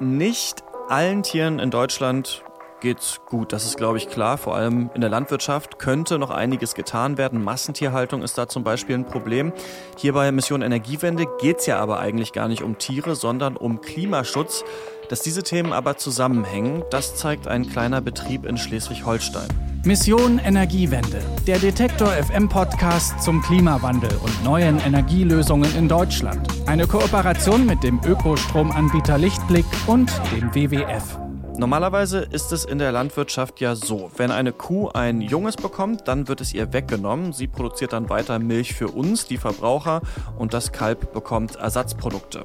Nicht allen Tieren in Deutschland geht's gut. Das ist, glaube ich, klar. Vor allem in der Landwirtschaft könnte noch einiges getan werden. Massentierhaltung ist da zum Beispiel ein Problem. Hier bei Mission Energiewende geht es ja aber eigentlich gar nicht um Tiere, sondern um Klimaschutz. Dass diese Themen aber zusammenhängen, das zeigt ein kleiner Betrieb in Schleswig-Holstein. Mission Energiewende, der Detektor FM Podcast zum Klimawandel und neuen Energielösungen in Deutschland. Eine Kooperation mit dem Ökostromanbieter Lichtblick und dem WWF. Normalerweise ist es in der Landwirtschaft ja so, wenn eine Kuh ein Junges bekommt, dann wird es ihr weggenommen. Sie produziert dann weiter Milch für uns, die Verbraucher, und das Kalb bekommt Ersatzprodukte.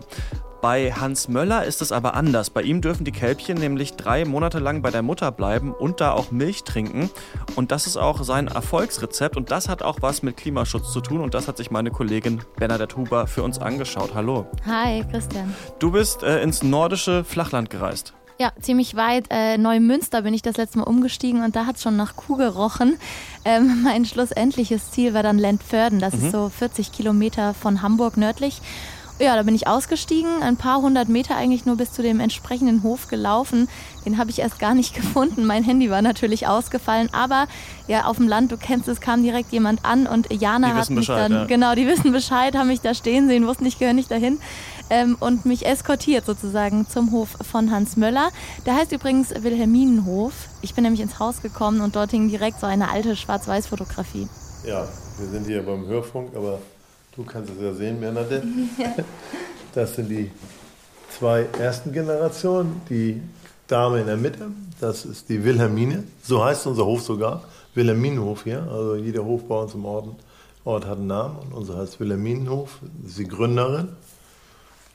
Bei Hans Möller ist es aber anders. Bei ihm dürfen die Kälbchen nämlich drei Monate lang bei der Mutter bleiben und da auch Milch trinken. Und das ist auch sein Erfolgsrezept und das hat auch was mit Klimaschutz zu tun und das hat sich meine Kollegin Bernadette Huber für uns angeschaut. Hallo. Hi, Christian. Du bist äh, ins nordische Flachland gereist. Ja, ziemlich weit. Äh, Neumünster bin ich das letzte Mal umgestiegen und da hat es schon nach Kuh gerochen. Ähm, mein schlussendliches Ziel war dann Lentförden. Das mhm. ist so 40 Kilometer von Hamburg nördlich. Ja, da bin ich ausgestiegen, ein paar hundert Meter eigentlich nur bis zu dem entsprechenden Hof gelaufen. Den habe ich erst gar nicht gefunden. Mein Handy war natürlich ausgefallen, aber ja, auf dem Land, du kennst es, kam direkt jemand an und Jana hat mich Bescheid, dann, ja. genau, die wissen Bescheid, haben mich da stehen sehen, wussten, ich gehöre nicht dahin ähm, und mich eskortiert sozusagen zum Hof von Hans Möller. Der heißt übrigens Wilhelminenhof. Ich bin nämlich ins Haus gekommen und dort hing direkt so eine alte Schwarz-Weiß-Fotografie. Ja, wir sind hier beim Hörfunk, aber Du kannst es ja sehen, Bernadette. Ja. Das sind die zwei ersten Generationen. Die Dame in der Mitte, das ist die Wilhelmine. So heißt unser Hof sogar. Wilhelminenhof hier. Also jeder Hof bei uns im Ort, Ort hat einen Namen. Und unser heißt Wilhelminenhof. Das ist die Gründerin.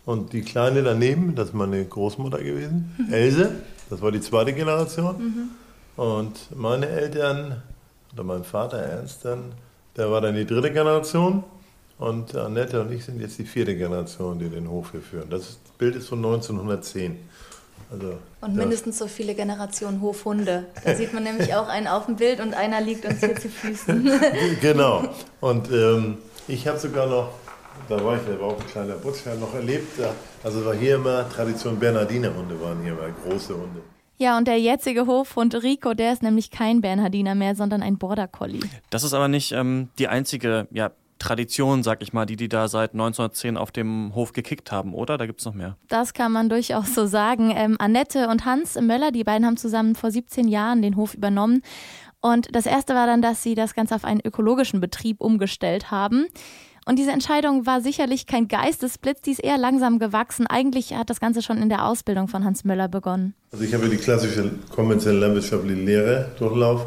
Und die Kleine daneben, das ist meine Großmutter gewesen. Mhm. Else, das war die zweite Generation. Mhm. Und meine Eltern, oder mein Vater Ernst dann, der war dann die dritte Generation. Und Annette und ich sind jetzt die vierte Generation, die den Hof hier führen. Das Bild ist von 1910. Also und mindestens so viele Generationen Hofhunde. Da sieht man nämlich auch einen auf dem Bild und einer liegt uns hier zu Füßen. genau. Und ähm, ich habe sogar noch, da war ich, da war auch ein kleiner Butch, noch erlebt, also war hier immer Tradition Bernhardiner Hunde waren hier immer große Hunde. Ja, und der jetzige Hofhund Rico, der ist nämlich kein Bernhardiner mehr, sondern ein Border Collie. Das ist aber nicht ähm, die einzige ja, Tradition, sag ich mal, die die da seit 1910 auf dem Hof gekickt haben, oder? Da gibt es noch mehr. Das kann man durchaus so sagen. Ähm, Annette und Hans Möller, die beiden haben zusammen vor 17 Jahren den Hof übernommen. Und das erste war dann, dass sie das Ganze auf einen ökologischen Betrieb umgestellt haben. Und diese Entscheidung war sicherlich kein Geistesblitz, die ist eher langsam gewachsen. Eigentlich hat das Ganze schon in der Ausbildung von Hans Möller begonnen. Also ich habe die klassische konventionelle landwirtschaftliche Lehre durchlaufen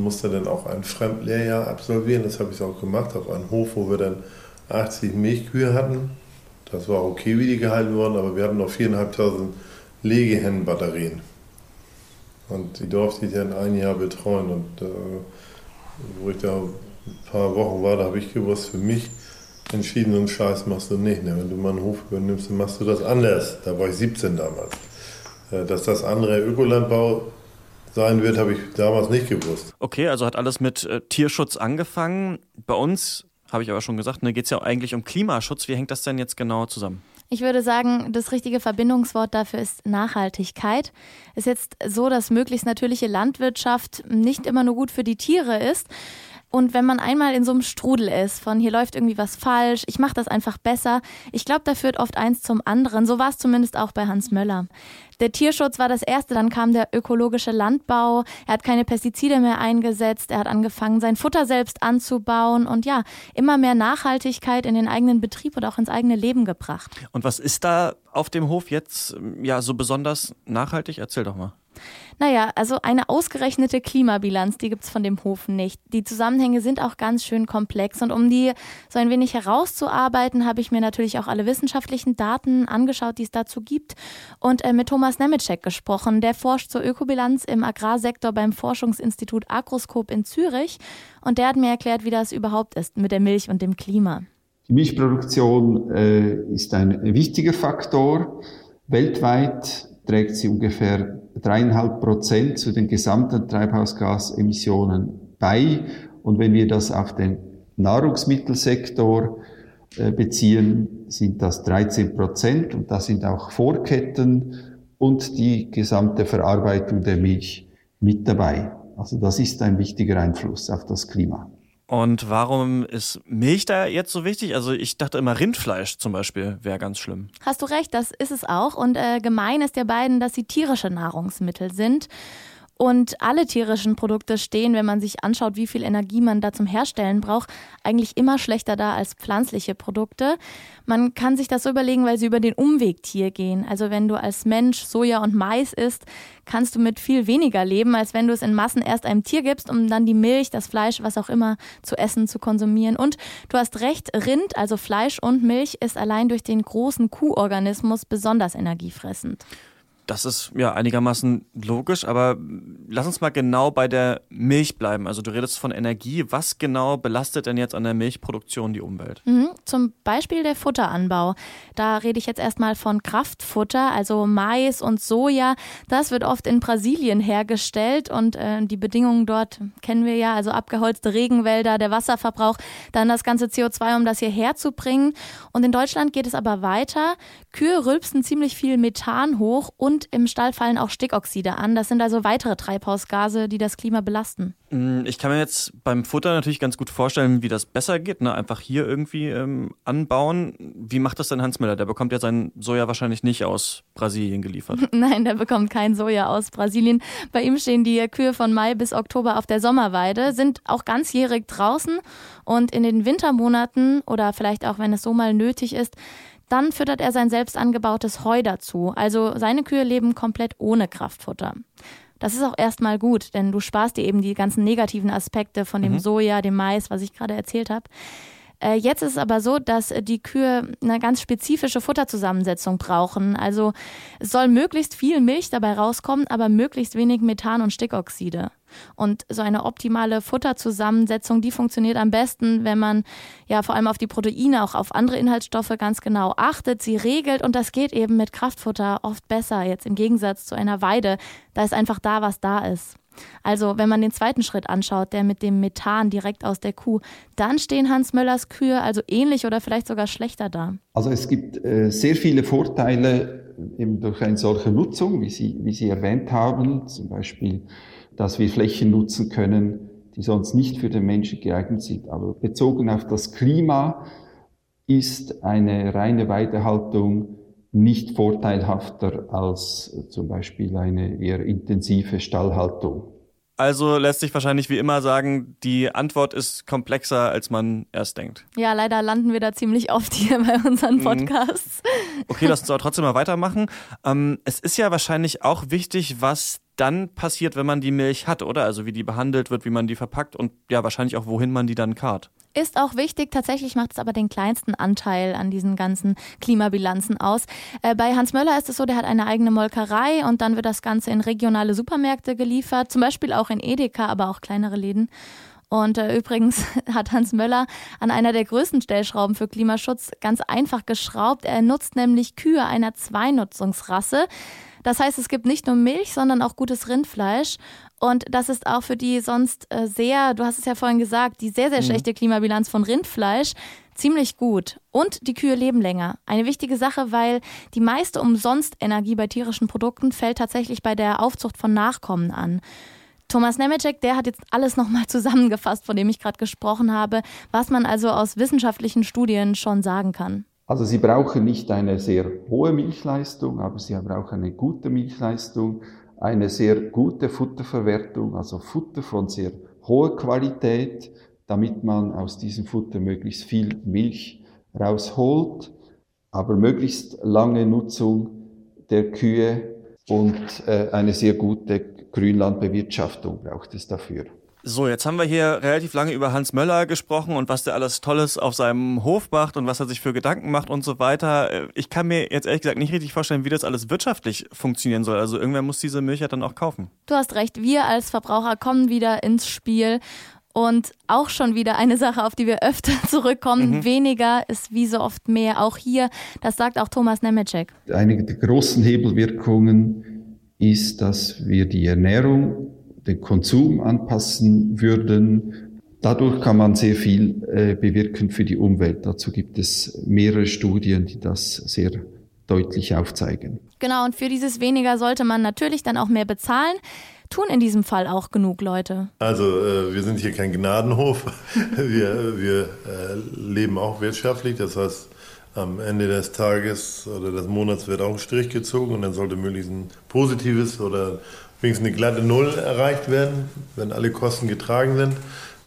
musste dann auch ein Fremdlehrjahr absolvieren. Das habe ich auch gemacht auf einem Hof, wo wir dann 80 Milchkühe hatten. Das war okay, wie die gehalten wurden, aber wir hatten noch 4.500 Legehennenbatterien. Und die durfte ich dann ein Jahr betreuen. Und äh, wo ich da ein paar Wochen war, da habe ich gewusst, für mich entschieden, so einen Scheiß machst du nicht. Ne? Wenn du mal einen Hof übernimmst, dann machst du das anders. Da war ich 17 damals. Äh, dass das andere Ökolandbau sein wird, habe ich damals nicht gewusst. Okay, also hat alles mit äh, Tierschutz angefangen. Bei uns, habe ich aber schon gesagt, ne, geht es ja eigentlich um Klimaschutz. Wie hängt das denn jetzt genau zusammen? Ich würde sagen, das richtige Verbindungswort dafür ist Nachhaltigkeit. Es ist jetzt so, dass möglichst natürliche Landwirtschaft nicht immer nur gut für die Tiere ist. Und wenn man einmal in so einem Strudel ist, von hier läuft irgendwie was falsch, ich mache das einfach besser, ich glaube, da führt oft eins zum anderen. So war es zumindest auch bei Hans Möller. Der Tierschutz war das erste, dann kam der ökologische Landbau. Er hat keine Pestizide mehr eingesetzt, er hat angefangen, sein Futter selbst anzubauen und ja, immer mehr Nachhaltigkeit in den eigenen Betrieb und auch ins eigene Leben gebracht. Und was ist da auf dem Hof jetzt ja so besonders nachhaltig? Erzähl doch mal. Naja, also eine ausgerechnete Klimabilanz, die gibt es von dem Hof nicht. Die Zusammenhänge sind auch ganz schön komplex und um die so ein wenig herauszuarbeiten, habe ich mir natürlich auch alle wissenschaftlichen Daten angeschaut, die es dazu gibt und äh, mit Thomas Nemetschek gesprochen. Der forscht zur Ökobilanz im Agrarsektor beim Forschungsinstitut Agroskop in Zürich und der hat mir erklärt, wie das überhaupt ist mit der Milch und dem Klima. Die Milchproduktion äh, ist ein wichtiger Faktor. Weltweit trägt sie ungefähr dreieinhalb Prozent zu den gesamten Treibhausgasemissionen bei. Und wenn wir das auf den Nahrungsmittelsektor äh, beziehen, sind das 13 Prozent. Und da sind auch Vorketten und die gesamte Verarbeitung der Milch mit dabei. Also das ist ein wichtiger Einfluss auf das Klima. Und warum ist Milch da jetzt so wichtig? Also ich dachte immer Rindfleisch zum Beispiel wäre ganz schlimm. Hast du recht, das ist es auch. Und äh, gemein ist der beiden, dass sie tierische Nahrungsmittel sind. Und alle tierischen Produkte stehen, wenn man sich anschaut, wie viel Energie man da zum Herstellen braucht, eigentlich immer schlechter da als pflanzliche Produkte. Man kann sich das so überlegen, weil sie über den Umweg Tier gehen. Also wenn du als Mensch Soja und Mais isst, kannst du mit viel weniger leben, als wenn du es in Massen erst einem Tier gibst, um dann die Milch, das Fleisch, was auch immer zu essen, zu konsumieren. Und du hast recht, Rind, also Fleisch und Milch, ist allein durch den großen Kuhorganismus besonders energiefressend. Das ist ja einigermaßen logisch, aber lass uns mal genau bei der Milch bleiben. Also du redest von Energie. Was genau belastet denn jetzt an der Milchproduktion die Umwelt? Mhm, zum Beispiel der Futteranbau. Da rede ich jetzt erstmal von Kraftfutter, also Mais und Soja. Das wird oft in Brasilien hergestellt und äh, die Bedingungen dort kennen wir ja, also abgeholzte Regenwälder, der Wasserverbrauch, dann das ganze CO2, um das hierher zu bringen. Und in Deutschland geht es aber weiter. Kühe rülpsen ziemlich viel Methan hoch und und im Stall fallen auch Stickoxide an. Das sind also weitere Treibhausgase, die das Klima belasten. Mm, ich kann mir jetzt beim Futter natürlich ganz gut vorstellen, wie das besser geht. Ne? Einfach hier irgendwie ähm, anbauen. Wie macht das denn Hans Müller? Der bekommt ja sein Soja wahrscheinlich nicht aus Brasilien geliefert. Nein, der bekommt kein Soja aus Brasilien. Bei ihm stehen die Kühe von Mai bis Oktober auf der Sommerweide, sind auch ganzjährig draußen und in den Wintermonaten oder vielleicht auch, wenn es so mal nötig ist, dann füttert er sein selbst angebautes Heu dazu. Also seine Kühe leben komplett ohne Kraftfutter. Das ist auch erstmal gut, denn du sparst dir eben die ganzen negativen Aspekte von dem mhm. Soja, dem Mais, was ich gerade erzählt habe. Äh, jetzt ist es aber so, dass die Kühe eine ganz spezifische Futterzusammensetzung brauchen. Also es soll möglichst viel Milch dabei rauskommen, aber möglichst wenig Methan und Stickoxide. Und so eine optimale Futterzusammensetzung, die funktioniert am besten, wenn man ja vor allem auf die Proteine, auch auf andere Inhaltsstoffe ganz genau achtet, sie regelt und das geht eben mit Kraftfutter oft besser, jetzt im Gegensatz zu einer Weide. Da ist einfach da, was da ist. Also, wenn man den zweiten Schritt anschaut, der mit dem Methan direkt aus der Kuh, dann stehen Hans Möllers Kühe also ähnlich oder vielleicht sogar schlechter da. Also es gibt äh, sehr viele Vorteile eben durch eine solche Nutzung, wie Sie, wie Sie erwähnt haben, zum Beispiel dass wir Flächen nutzen können, die sonst nicht für den Menschen geeignet sind. Aber bezogen auf das Klima ist eine reine Weidehaltung nicht vorteilhafter als zum Beispiel eine eher intensive Stallhaltung. Also lässt sich wahrscheinlich wie immer sagen, die Antwort ist komplexer, als man erst denkt. Ja, leider landen wir da ziemlich oft hier bei unseren mhm. Podcasts. Okay, lass uns aber trotzdem mal weitermachen. Ähm, es ist ja wahrscheinlich auch wichtig, was dann passiert, wenn man die Milch hat, oder? Also wie die behandelt wird, wie man die verpackt und ja, wahrscheinlich auch, wohin man die dann karrt. Ist auch wichtig, tatsächlich macht es aber den kleinsten Anteil an diesen ganzen Klimabilanzen aus. Äh, bei Hans Möller ist es so, der hat eine eigene Molkerei und dann wird das Ganze in regionale Supermärkte geliefert, zum Beispiel auch in Edeka, aber auch kleinere Läden. Und äh, übrigens hat Hans Möller an einer der größten Stellschrauben für Klimaschutz ganz einfach geschraubt. Er nutzt nämlich Kühe einer Zweinutzungsrasse. Das heißt, es gibt nicht nur Milch, sondern auch gutes Rindfleisch. Und das ist auch für die sonst äh, sehr, du hast es ja vorhin gesagt, die sehr, sehr mhm. schlechte Klimabilanz von Rindfleisch ziemlich gut. Und die Kühe leben länger. Eine wichtige Sache, weil die meiste Umsonst-Energie bei tierischen Produkten fällt tatsächlich bei der Aufzucht von Nachkommen an. Thomas Nemecek, der hat jetzt alles nochmal zusammengefasst, von dem ich gerade gesprochen habe, was man also aus wissenschaftlichen Studien schon sagen kann. Also Sie brauchen nicht eine sehr hohe Milchleistung, aber Sie brauchen eine gute Milchleistung, eine sehr gute Futterverwertung, also Futter von sehr hoher Qualität, damit man aus diesem Futter möglichst viel Milch rausholt, aber möglichst lange Nutzung der Kühe und äh, eine sehr gute Grünlandbewirtschaftung braucht es dafür. So, jetzt haben wir hier relativ lange über Hans Möller gesprochen und was der alles Tolles auf seinem Hof macht und was er sich für Gedanken macht und so weiter. Äh, ich kann mir jetzt ehrlich gesagt nicht richtig vorstellen, wie das alles wirtschaftlich funktionieren soll. Also irgendwer muss diese Milch ja dann auch kaufen. Du hast recht, wir als Verbraucher kommen wieder ins Spiel. Und auch schon wieder eine Sache, auf die wir öfter zurückkommen. Mhm. Weniger ist wie so oft mehr. Auch hier, das sagt auch Thomas Nemecek. Eine der großen Hebelwirkungen ist, dass wir die Ernährung den Konsum anpassen würden. Dadurch kann man sehr viel äh, bewirken für die Umwelt. Dazu gibt es mehrere Studien, die das sehr deutlich aufzeigen. Genau, und für dieses weniger sollte man natürlich dann auch mehr bezahlen. Tun in diesem Fall auch genug Leute? Also äh, wir sind hier kein Gnadenhof. wir wir äh, leben auch wirtschaftlich. Das heißt, am Ende des Tages oder des Monats wird auch ein Strich gezogen und dann sollte möglichst ein positives oder wenigstens eine glatte Null erreicht werden, wenn alle Kosten getragen sind.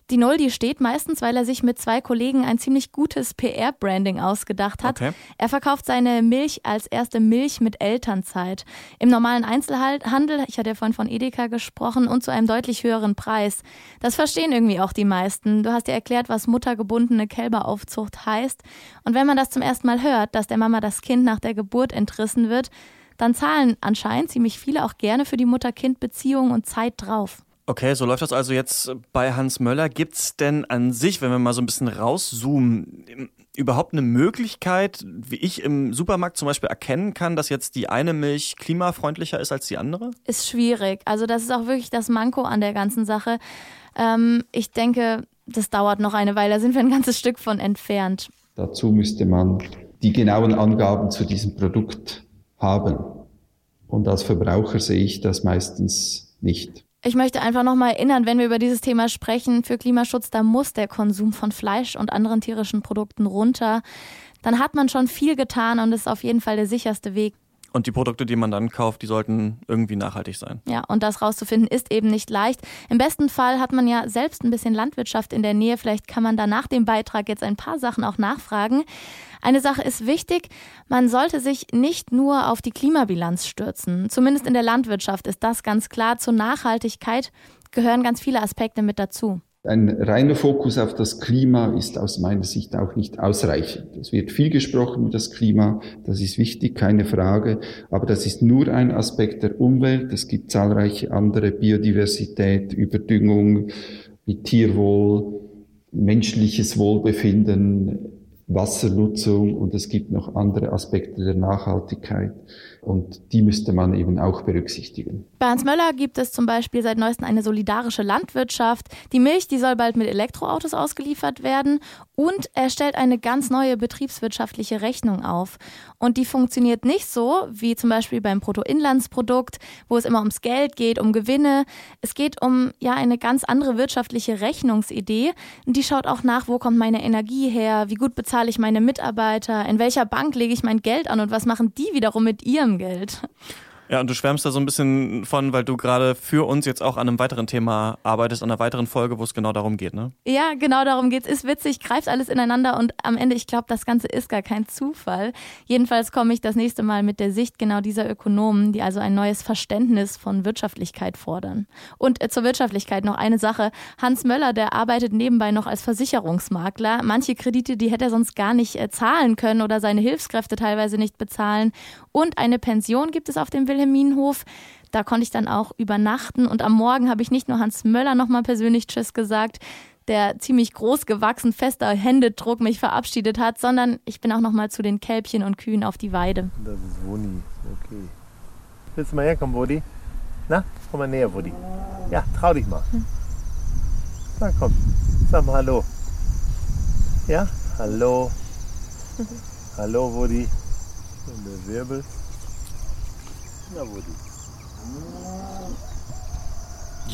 Die Null, die steht meistens, weil er sich mit zwei Kollegen ein ziemlich gutes PR-Branding ausgedacht hat. Okay. Er verkauft seine Milch als erste Milch mit Elternzeit. Im normalen Einzelhandel, ich hatte ja vorhin von Edeka gesprochen, und zu einem deutlich höheren Preis. Das verstehen irgendwie auch die meisten. Du hast ja erklärt, was muttergebundene Kälberaufzucht heißt. Und wenn man das zum ersten Mal hört, dass der Mama das Kind nach der Geburt entrissen wird, dann zahlen anscheinend ziemlich viele auch gerne für die Mutter-Kind-Beziehung und Zeit drauf. Okay, so läuft das also jetzt bei Hans Möller. Gibt es denn an sich, wenn wir mal so ein bisschen rauszoomen, überhaupt eine Möglichkeit, wie ich im Supermarkt zum Beispiel erkennen kann, dass jetzt die eine Milch klimafreundlicher ist als die andere? Ist schwierig. Also das ist auch wirklich das Manko an der ganzen Sache. Ähm, ich denke, das dauert noch eine Weile. Da sind wir ein ganzes Stück von entfernt. Dazu müsste man die genauen Angaben zu diesem Produkt haben. Und als Verbraucher sehe ich das meistens nicht. Ich möchte einfach nochmal erinnern, wenn wir über dieses Thema sprechen, für Klimaschutz, da muss der Konsum von Fleisch und anderen tierischen Produkten runter. Dann hat man schon viel getan und ist auf jeden Fall der sicherste Weg. Und die Produkte, die man dann kauft, die sollten irgendwie nachhaltig sein. Ja, und das rauszufinden ist eben nicht leicht. Im besten Fall hat man ja selbst ein bisschen Landwirtschaft in der Nähe. Vielleicht kann man da nach dem Beitrag jetzt ein paar Sachen auch nachfragen. Eine Sache ist wichtig, man sollte sich nicht nur auf die Klimabilanz stürzen. Zumindest in der Landwirtschaft ist das ganz klar. Zur Nachhaltigkeit gehören ganz viele Aspekte mit dazu. Ein reiner Fokus auf das Klima ist aus meiner Sicht auch nicht ausreichend. Es wird viel gesprochen über das Klima, das ist wichtig, keine Frage, aber das ist nur ein Aspekt der Umwelt. Es gibt zahlreiche andere Biodiversität, Überdüngung, Tierwohl, menschliches Wohlbefinden, Wassernutzung und es gibt noch andere Aspekte der Nachhaltigkeit und die müsste man eben auch berücksichtigen. Bei Hans Möller gibt es zum Beispiel seit neuestem eine solidarische Landwirtschaft. Die Milch, die soll bald mit Elektroautos ausgeliefert werden und er stellt eine ganz neue betriebswirtschaftliche Rechnung auf. Und die funktioniert nicht so wie zum Beispiel beim Bruttoinlandsprodukt, wo es immer ums Geld geht, um Gewinne. Es geht um ja eine ganz andere wirtschaftliche Rechnungsidee. Die schaut auch nach, wo kommt meine Energie her, wie gut bezahle ich meine Mitarbeiter, in welcher Bank lege ich mein Geld an und was machen die wiederum mit ihrem Geld. Ja, und du schwärmst da so ein bisschen von, weil du gerade für uns jetzt auch an einem weiteren Thema arbeitest, an einer weiteren Folge, wo es genau darum geht, ne? Ja, genau darum geht's. Ist witzig, greift alles ineinander und am Ende, ich glaube, das Ganze ist gar kein Zufall. Jedenfalls komme ich das nächste Mal mit der Sicht genau dieser Ökonomen, die also ein neues Verständnis von Wirtschaftlichkeit fordern. Und äh, zur Wirtschaftlichkeit noch eine Sache. Hans Möller, der arbeitet nebenbei noch als Versicherungsmakler. Manche Kredite, die hätte er sonst gar nicht äh, zahlen können oder seine Hilfskräfte teilweise nicht bezahlen. Und eine Pension gibt es auf dem Wilhelminenhof. Da konnte ich dann auch übernachten. Und am Morgen habe ich nicht nur Hans Möller nochmal persönlich Tschüss gesagt, der ziemlich groß gewachsen, fester Händedruck mich verabschiedet hat, sondern ich bin auch nochmal zu den Kälbchen und Kühen auf die Weide. Das ist Wuni, okay. Willst du mal herkommen, Wudi? Na, komm mal näher, Wudi. Ja, trau dich mal. Na komm, sag mal Hallo. Ja, hallo. Hallo, Wudi. Und der Wirbel. Die?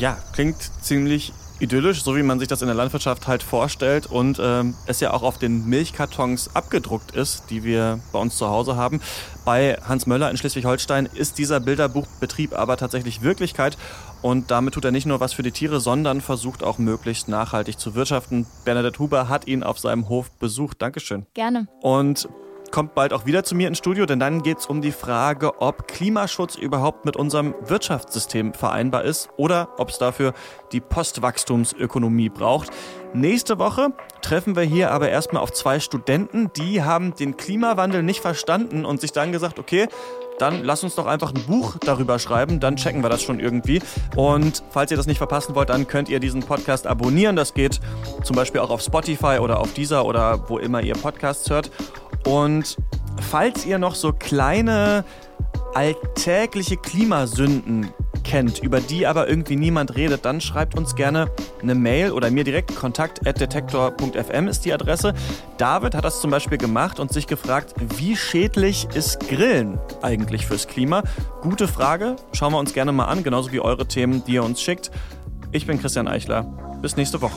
Ja, klingt ziemlich idyllisch, so wie man sich das in der Landwirtschaft halt vorstellt und ähm, es ja auch auf den Milchkartons abgedruckt ist, die wir bei uns zu Hause haben. Bei Hans Möller in Schleswig-Holstein ist dieser Bilderbuchbetrieb aber tatsächlich Wirklichkeit und damit tut er nicht nur was für die Tiere, sondern versucht auch möglichst nachhaltig zu wirtschaften. Bernadette Huber hat ihn auf seinem Hof besucht. Dankeschön. Gerne. Und kommt bald auch wieder zu mir ins Studio, denn dann geht es um die Frage, ob Klimaschutz überhaupt mit unserem Wirtschaftssystem vereinbar ist oder ob es dafür die Postwachstumsökonomie braucht. Nächste Woche treffen wir hier aber erstmal auf zwei Studenten, die haben den Klimawandel nicht verstanden und sich dann gesagt, okay, dann lass uns doch einfach ein Buch darüber schreiben, dann checken wir das schon irgendwie. Und falls ihr das nicht verpassen wollt, dann könnt ihr diesen Podcast abonnieren. Das geht zum Beispiel auch auf Spotify oder auf Deezer oder wo immer ihr Podcasts hört. Und falls ihr noch so kleine alltägliche Klimasünden kennt, über die aber irgendwie niemand redet, dann schreibt uns gerne eine Mail oder mir direkt kontakt.detektor.fm ist die Adresse. David hat das zum Beispiel gemacht und sich gefragt, wie schädlich ist Grillen eigentlich fürs Klima? Gute Frage, schauen wir uns gerne mal an, genauso wie eure Themen, die ihr uns schickt. Ich bin Christian Eichler. Bis nächste Woche.